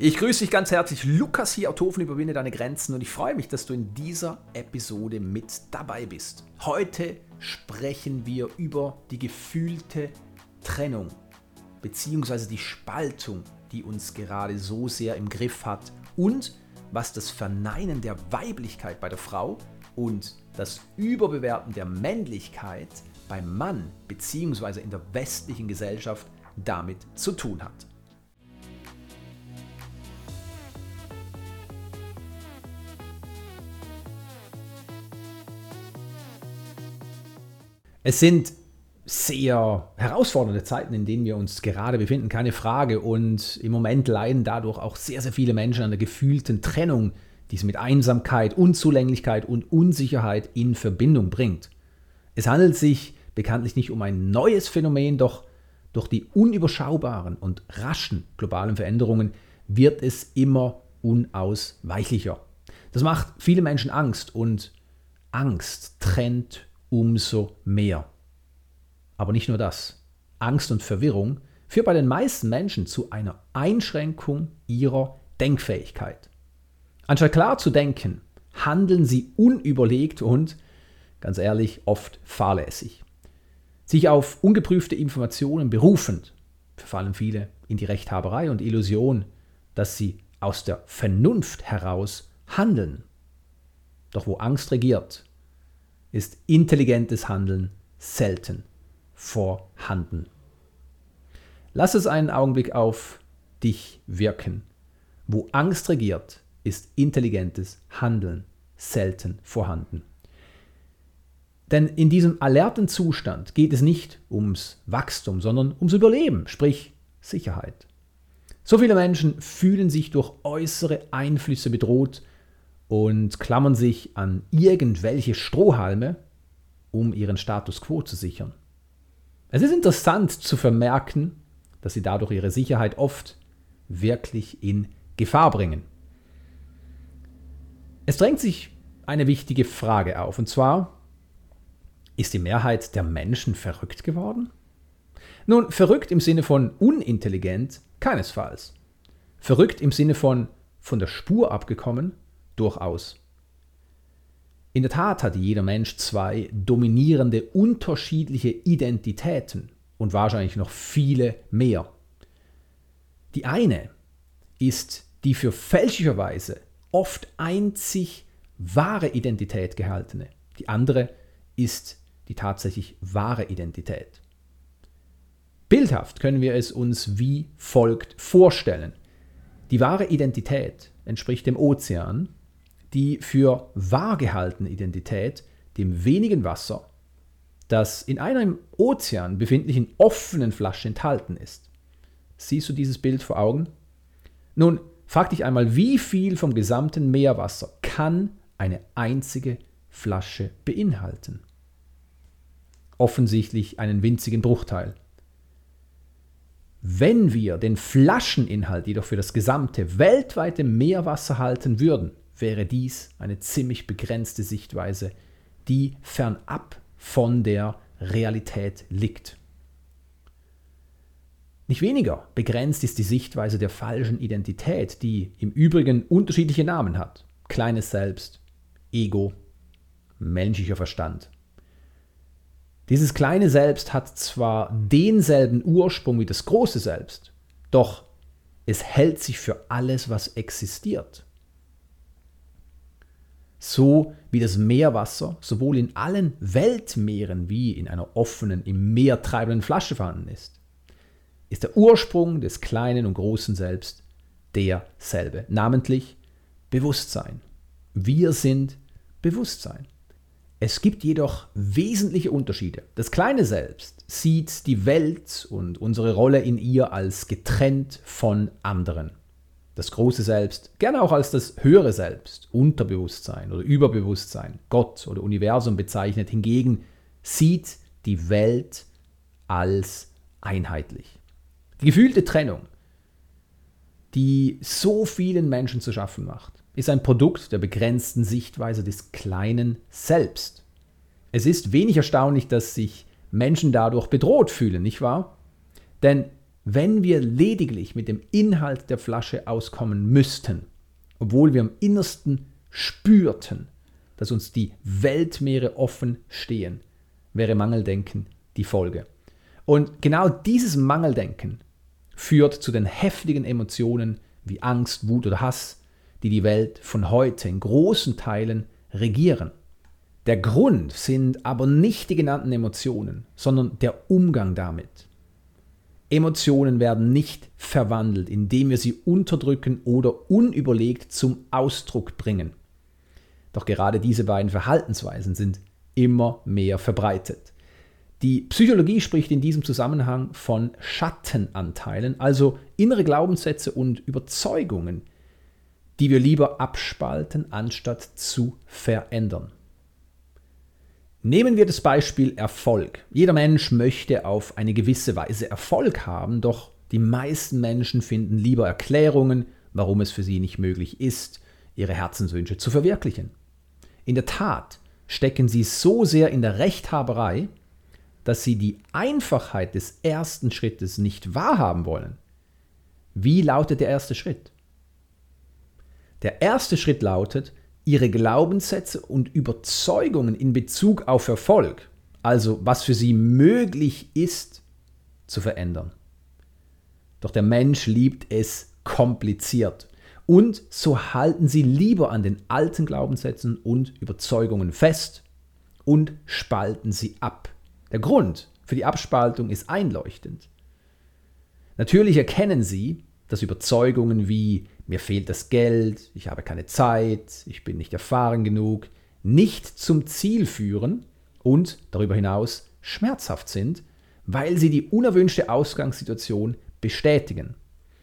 Ich grüße dich ganz herzlich. Lukas hier, Autofen überwinde deine Grenzen und ich freue mich, dass du in dieser Episode mit dabei bist. Heute sprechen wir über die gefühlte Trennung bzw. die Spaltung, die uns gerade so sehr im Griff hat und was das Verneinen der Weiblichkeit bei der Frau und das Überbewerten der Männlichkeit beim Mann bzw. in der westlichen Gesellschaft damit zu tun hat. Es sind sehr herausfordernde Zeiten, in denen wir uns gerade befinden, keine Frage. Und im Moment leiden dadurch auch sehr, sehr viele Menschen an der gefühlten Trennung, die es mit Einsamkeit, Unzulänglichkeit und Unsicherheit in Verbindung bringt. Es handelt sich bekanntlich nicht um ein neues Phänomen, doch durch die unüberschaubaren und raschen globalen Veränderungen wird es immer unausweichlicher. Das macht viele Menschen Angst und Angst trennt umso mehr. Aber nicht nur das. Angst und Verwirrung führt bei den meisten Menschen zu einer Einschränkung ihrer Denkfähigkeit. Anstatt klar zu denken, handeln sie unüberlegt und, ganz ehrlich, oft fahrlässig. Sich auf ungeprüfte Informationen berufend, verfallen viele in die Rechthaberei und Illusion, dass sie aus der Vernunft heraus handeln. Doch wo Angst regiert, ist intelligentes Handeln selten vorhanden. Lass es einen Augenblick auf dich wirken. Wo Angst regiert, ist intelligentes Handeln selten vorhanden. Denn in diesem alerten Zustand geht es nicht ums Wachstum, sondern ums Überleben, sprich Sicherheit. So viele Menschen fühlen sich durch äußere Einflüsse bedroht und klammern sich an irgendwelche Strohhalme, um ihren Status quo zu sichern. Es ist interessant zu vermerken, dass sie dadurch ihre Sicherheit oft wirklich in Gefahr bringen. Es drängt sich eine wichtige Frage auf, und zwar, ist die Mehrheit der Menschen verrückt geworden? Nun, verrückt im Sinne von unintelligent keinesfalls. Verrückt im Sinne von von der Spur abgekommen durchaus. In der Tat hat jeder Mensch zwei dominierende, unterschiedliche Identitäten und wahrscheinlich noch viele mehr. Die eine ist die für fälschlicherweise oft einzig wahre Identität gehaltene. Die andere ist die tatsächlich wahre Identität. Bildhaft können wir es uns wie folgt vorstellen. Die wahre Identität entspricht dem Ozean, die für wahr gehaltene Identität dem wenigen Wasser, das in einer im Ozean befindlichen offenen Flasche enthalten ist. Siehst du dieses Bild vor Augen? Nun, frag dich einmal, wie viel vom gesamten Meerwasser kann eine einzige Flasche beinhalten? Offensichtlich einen winzigen Bruchteil. Wenn wir den Flascheninhalt jedoch für das gesamte weltweite Meerwasser halten würden, wäre dies eine ziemlich begrenzte Sichtweise, die fernab von der Realität liegt. Nicht weniger begrenzt ist die Sichtweise der falschen Identität, die im Übrigen unterschiedliche Namen hat. Kleines Selbst, Ego, menschlicher Verstand. Dieses kleine Selbst hat zwar denselben Ursprung wie das große Selbst, doch es hält sich für alles, was existiert so wie das Meerwasser sowohl in allen Weltmeeren wie in einer offenen, im Meer treibenden Flasche vorhanden ist, ist der Ursprung des kleinen und großen Selbst derselbe, namentlich Bewusstsein. Wir sind Bewusstsein. Es gibt jedoch wesentliche Unterschiede. Das kleine Selbst sieht die Welt und unsere Rolle in ihr als getrennt von anderen das große Selbst, gerne auch als das höhere Selbst, Unterbewusstsein oder Überbewusstsein, Gott oder Universum bezeichnet, hingegen sieht die Welt als einheitlich. Die gefühlte Trennung, die so vielen Menschen zu schaffen macht, ist ein Produkt der begrenzten Sichtweise des kleinen Selbst. Es ist wenig erstaunlich, dass sich Menschen dadurch bedroht fühlen, nicht wahr? Denn wenn wir lediglich mit dem Inhalt der Flasche auskommen müssten, obwohl wir im Innersten spürten, dass uns die Weltmeere offen stehen, wäre Mangeldenken die Folge. Und genau dieses Mangeldenken führt zu den heftigen Emotionen wie Angst, Wut oder Hass, die die Welt von heute in großen Teilen regieren. Der Grund sind aber nicht die genannten Emotionen, sondern der Umgang damit. Emotionen werden nicht verwandelt, indem wir sie unterdrücken oder unüberlegt zum Ausdruck bringen. Doch gerade diese beiden Verhaltensweisen sind immer mehr verbreitet. Die Psychologie spricht in diesem Zusammenhang von Schattenanteilen, also innere Glaubenssätze und Überzeugungen, die wir lieber abspalten, anstatt zu verändern. Nehmen wir das Beispiel Erfolg. Jeder Mensch möchte auf eine gewisse Weise Erfolg haben, doch die meisten Menschen finden lieber Erklärungen, warum es für sie nicht möglich ist, ihre Herzenswünsche zu verwirklichen. In der Tat stecken sie so sehr in der Rechthaberei, dass sie die Einfachheit des ersten Schrittes nicht wahrhaben wollen. Wie lautet der erste Schritt? Der erste Schritt lautet, ihre Glaubenssätze und Überzeugungen in Bezug auf Erfolg, also was für sie möglich ist, zu verändern. Doch der Mensch liebt es kompliziert. Und so halten sie lieber an den alten Glaubenssätzen und Überzeugungen fest und spalten sie ab. Der Grund für die Abspaltung ist einleuchtend. Natürlich erkennen sie, dass Überzeugungen wie mir fehlt das Geld, ich habe keine Zeit, ich bin nicht erfahren genug, nicht zum Ziel führen und darüber hinaus schmerzhaft sind, weil sie die unerwünschte Ausgangssituation bestätigen.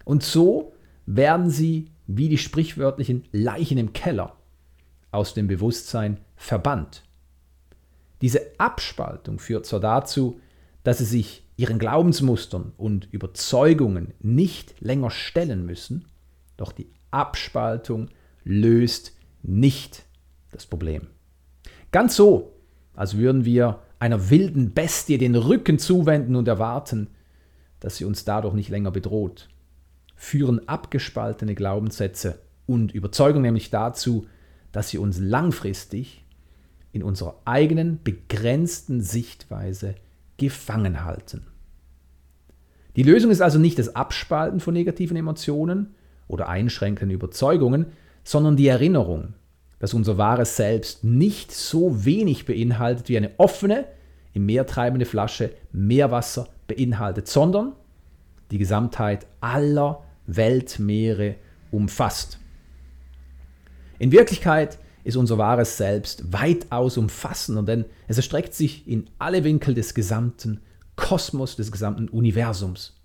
Und so werden sie wie die sprichwörtlichen Leichen im Keller aus dem Bewusstsein verbannt. Diese Abspaltung führt zwar dazu, dass sie sich ihren Glaubensmustern und Überzeugungen nicht länger stellen müssen, doch die Abspaltung löst nicht das Problem. Ganz so, als würden wir einer wilden Bestie den Rücken zuwenden und erwarten, dass sie uns dadurch nicht länger bedroht, führen abgespaltene Glaubenssätze und Überzeugungen nämlich dazu, dass sie uns langfristig in unserer eigenen begrenzten Sichtweise gefangen halten. Die Lösung ist also nicht das Abspalten von negativen Emotionen, oder einschränkenden Überzeugungen, sondern die Erinnerung, dass unser wahres Selbst nicht so wenig beinhaltet wie eine offene, im Meer treibende Flasche Meerwasser beinhaltet, sondern die Gesamtheit aller Weltmeere umfasst. In Wirklichkeit ist unser wahres Selbst weitaus umfassender, denn es erstreckt sich in alle Winkel des gesamten Kosmos, des gesamten Universums.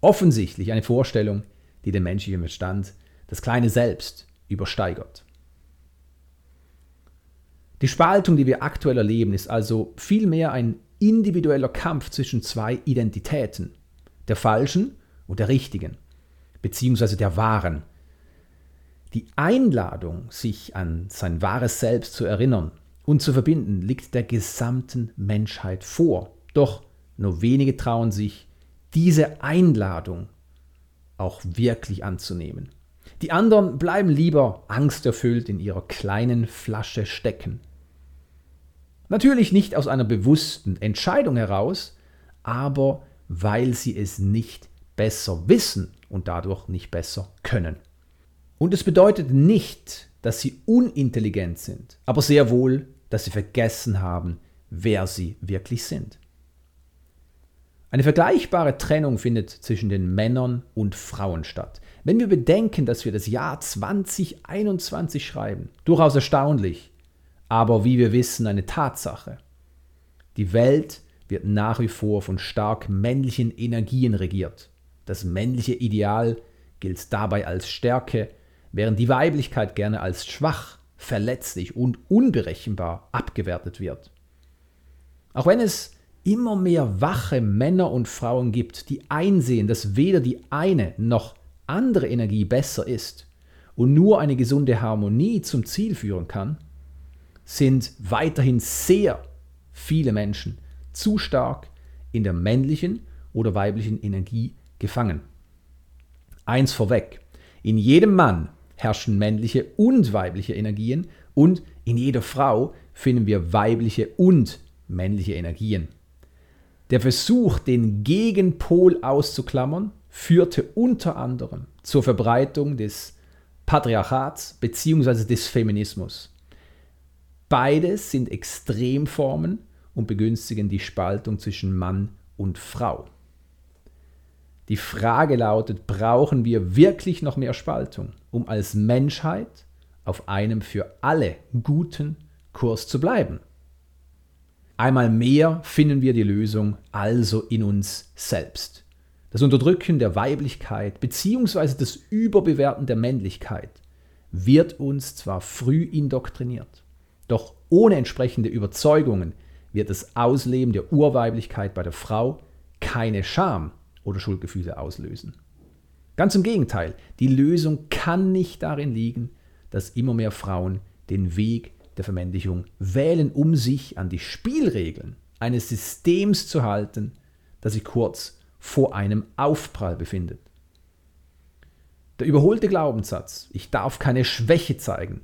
Offensichtlich eine Vorstellung, die den menschlichen Verstand, das kleine Selbst, übersteigert. Die Spaltung, die wir aktuell erleben, ist also vielmehr ein individueller Kampf zwischen zwei Identitäten, der falschen und der richtigen, beziehungsweise der wahren. Die Einladung, sich an sein wahres Selbst zu erinnern und zu verbinden, liegt der gesamten Menschheit vor. Doch nur wenige trauen sich, diese Einladung auch wirklich anzunehmen. Die anderen bleiben lieber angsterfüllt in ihrer kleinen Flasche stecken. Natürlich nicht aus einer bewussten Entscheidung heraus, aber weil sie es nicht besser wissen und dadurch nicht besser können. Und es bedeutet nicht, dass sie unintelligent sind, aber sehr wohl, dass sie vergessen haben, wer sie wirklich sind. Eine vergleichbare Trennung findet zwischen den Männern und Frauen statt. Wenn wir bedenken, dass wir das Jahr 2021 schreiben, durchaus erstaunlich, aber wie wir wissen, eine Tatsache. Die Welt wird nach wie vor von stark männlichen Energien regiert. Das männliche Ideal gilt dabei als Stärke, während die Weiblichkeit gerne als schwach, verletzlich und unberechenbar abgewertet wird. Auch wenn es immer mehr wache Männer und Frauen gibt, die einsehen, dass weder die eine noch andere Energie besser ist und nur eine gesunde Harmonie zum Ziel führen kann, sind weiterhin sehr viele Menschen zu stark in der männlichen oder weiblichen Energie gefangen. Eins vorweg, in jedem Mann herrschen männliche und weibliche Energien und in jeder Frau finden wir weibliche und männliche Energien. Der Versuch, den Gegenpol auszuklammern, führte unter anderem zur Verbreitung des Patriarchats bzw. des Feminismus. Beides sind Extremformen und begünstigen die Spaltung zwischen Mann und Frau. Die Frage lautet, brauchen wir wirklich noch mehr Spaltung, um als Menschheit auf einem für alle guten Kurs zu bleiben? Einmal mehr finden wir die Lösung also in uns selbst. Das Unterdrücken der Weiblichkeit bzw. das Überbewerten der Männlichkeit wird uns zwar früh indoktriniert, doch ohne entsprechende Überzeugungen wird das Ausleben der Urweiblichkeit bei der Frau keine Scham oder Schuldgefühle auslösen. Ganz im Gegenteil, die Lösung kann nicht darin liegen, dass immer mehr Frauen den Weg der Vermännlichung wählen, um sich an die Spielregeln eines Systems zu halten, das sich kurz vor einem Aufprall befindet. Der überholte Glaubenssatz, ich darf keine Schwäche zeigen,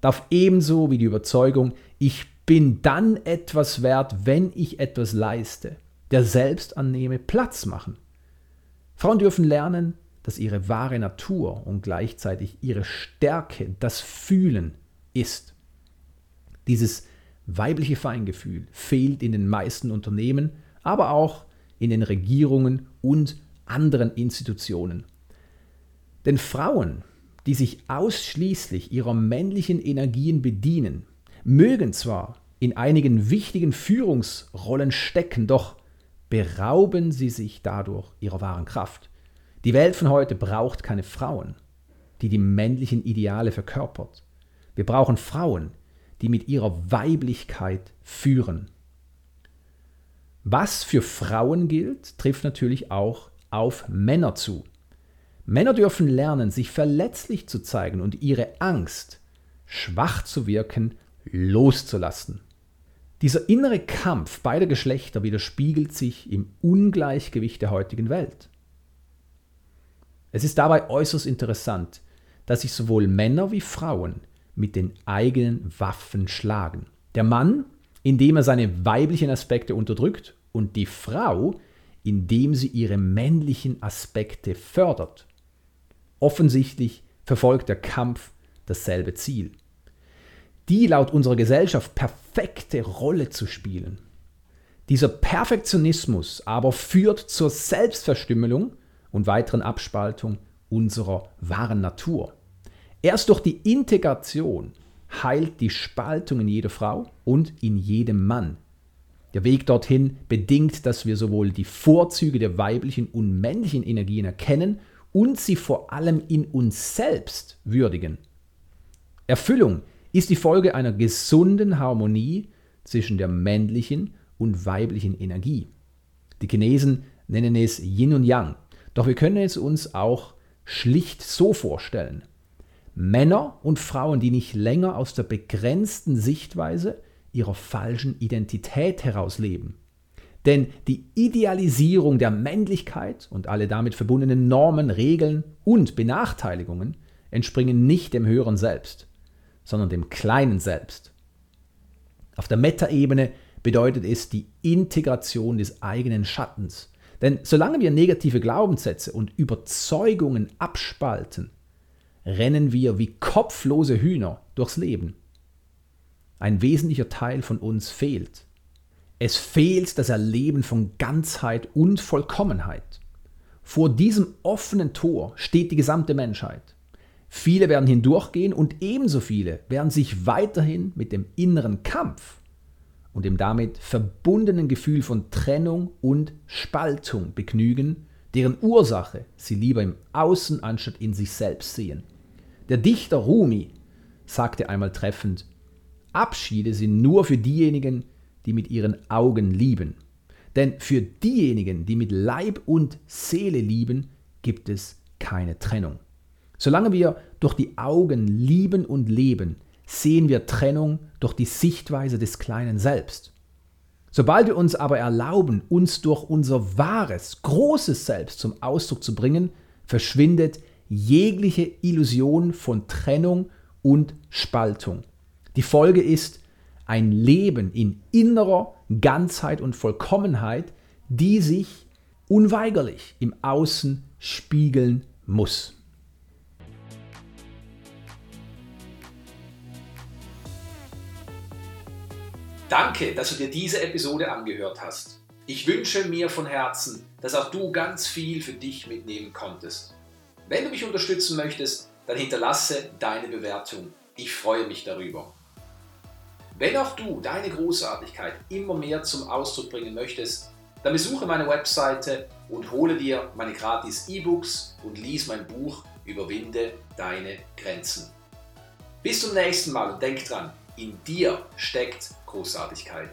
darf ebenso wie die Überzeugung, ich bin dann etwas wert, wenn ich etwas leiste, der Selbstannehme Platz machen. Frauen dürfen lernen, dass ihre wahre Natur und gleichzeitig ihre Stärke das Fühlen ist. Dieses weibliche Feingefühl fehlt in den meisten Unternehmen, aber auch in den Regierungen und anderen Institutionen. Denn Frauen, die sich ausschließlich ihrer männlichen Energien bedienen, mögen zwar in einigen wichtigen Führungsrollen stecken, doch berauben sie sich dadurch ihrer wahren Kraft. Die Welt von heute braucht keine Frauen, die die männlichen Ideale verkörpert. Wir brauchen Frauen, die mit ihrer Weiblichkeit führen. Was für Frauen gilt, trifft natürlich auch auf Männer zu. Männer dürfen lernen, sich verletzlich zu zeigen und ihre Angst, schwach zu wirken, loszulassen. Dieser innere Kampf beider Geschlechter widerspiegelt sich im Ungleichgewicht der heutigen Welt. Es ist dabei äußerst interessant, dass sich sowohl Männer wie Frauen mit den eigenen Waffen schlagen. Der Mann, indem er seine weiblichen Aspekte unterdrückt, und die Frau, indem sie ihre männlichen Aspekte fördert. Offensichtlich verfolgt der Kampf dasselbe Ziel die laut unserer Gesellschaft perfekte Rolle zu spielen. Dieser Perfektionismus aber führt zur Selbstverstümmelung und weiteren Abspaltung unserer wahren Natur. Erst durch die Integration heilt die Spaltung in jeder Frau und in jedem Mann. Der Weg dorthin bedingt, dass wir sowohl die Vorzüge der weiblichen und männlichen Energien erkennen und sie vor allem in uns selbst würdigen. Erfüllung ist die Folge einer gesunden Harmonie zwischen der männlichen und weiblichen Energie. Die Chinesen nennen es Yin und Yang, doch wir können es uns auch schlicht so vorstellen. Männer und Frauen, die nicht länger aus der begrenzten Sichtweise ihrer falschen Identität heraus leben. Denn die Idealisierung der Männlichkeit und alle damit verbundenen Normen, Regeln und Benachteiligungen entspringen nicht dem höheren Selbst, sondern dem kleinen Selbst. Auf der Metaebene bedeutet es die Integration des eigenen Schattens. Denn solange wir negative Glaubenssätze und Überzeugungen abspalten, rennen wir wie kopflose Hühner durchs Leben. Ein wesentlicher Teil von uns fehlt. Es fehlt das Erleben von Ganzheit und Vollkommenheit. Vor diesem offenen Tor steht die gesamte Menschheit. Viele werden hindurchgehen und ebenso viele werden sich weiterhin mit dem inneren Kampf und dem damit verbundenen Gefühl von Trennung und Spaltung begnügen, deren Ursache sie lieber im Außen anstatt in sich selbst sehen. Der Dichter Rumi sagte einmal treffend, Abschiede sind nur für diejenigen, die mit ihren Augen lieben. Denn für diejenigen, die mit Leib und Seele lieben, gibt es keine Trennung. Solange wir durch die Augen lieben und leben, sehen wir Trennung durch die Sichtweise des kleinen Selbst. Sobald wir uns aber erlauben, uns durch unser wahres, großes Selbst zum Ausdruck zu bringen, verschwindet jegliche Illusion von Trennung und Spaltung. Die Folge ist ein Leben in innerer Ganzheit und Vollkommenheit, die sich unweigerlich im Außen spiegeln muss. Danke, dass du dir diese Episode angehört hast. Ich wünsche mir von Herzen, dass auch du ganz viel für dich mitnehmen konntest. Wenn du mich unterstützen möchtest, dann hinterlasse deine Bewertung. Ich freue mich darüber. Wenn auch du deine Großartigkeit immer mehr zum Ausdruck bringen möchtest, dann besuche meine Webseite und hole dir meine gratis E-Books und lies mein Buch Überwinde deine Grenzen. Bis zum nächsten Mal und denk dran, in dir steckt Großartigkeit.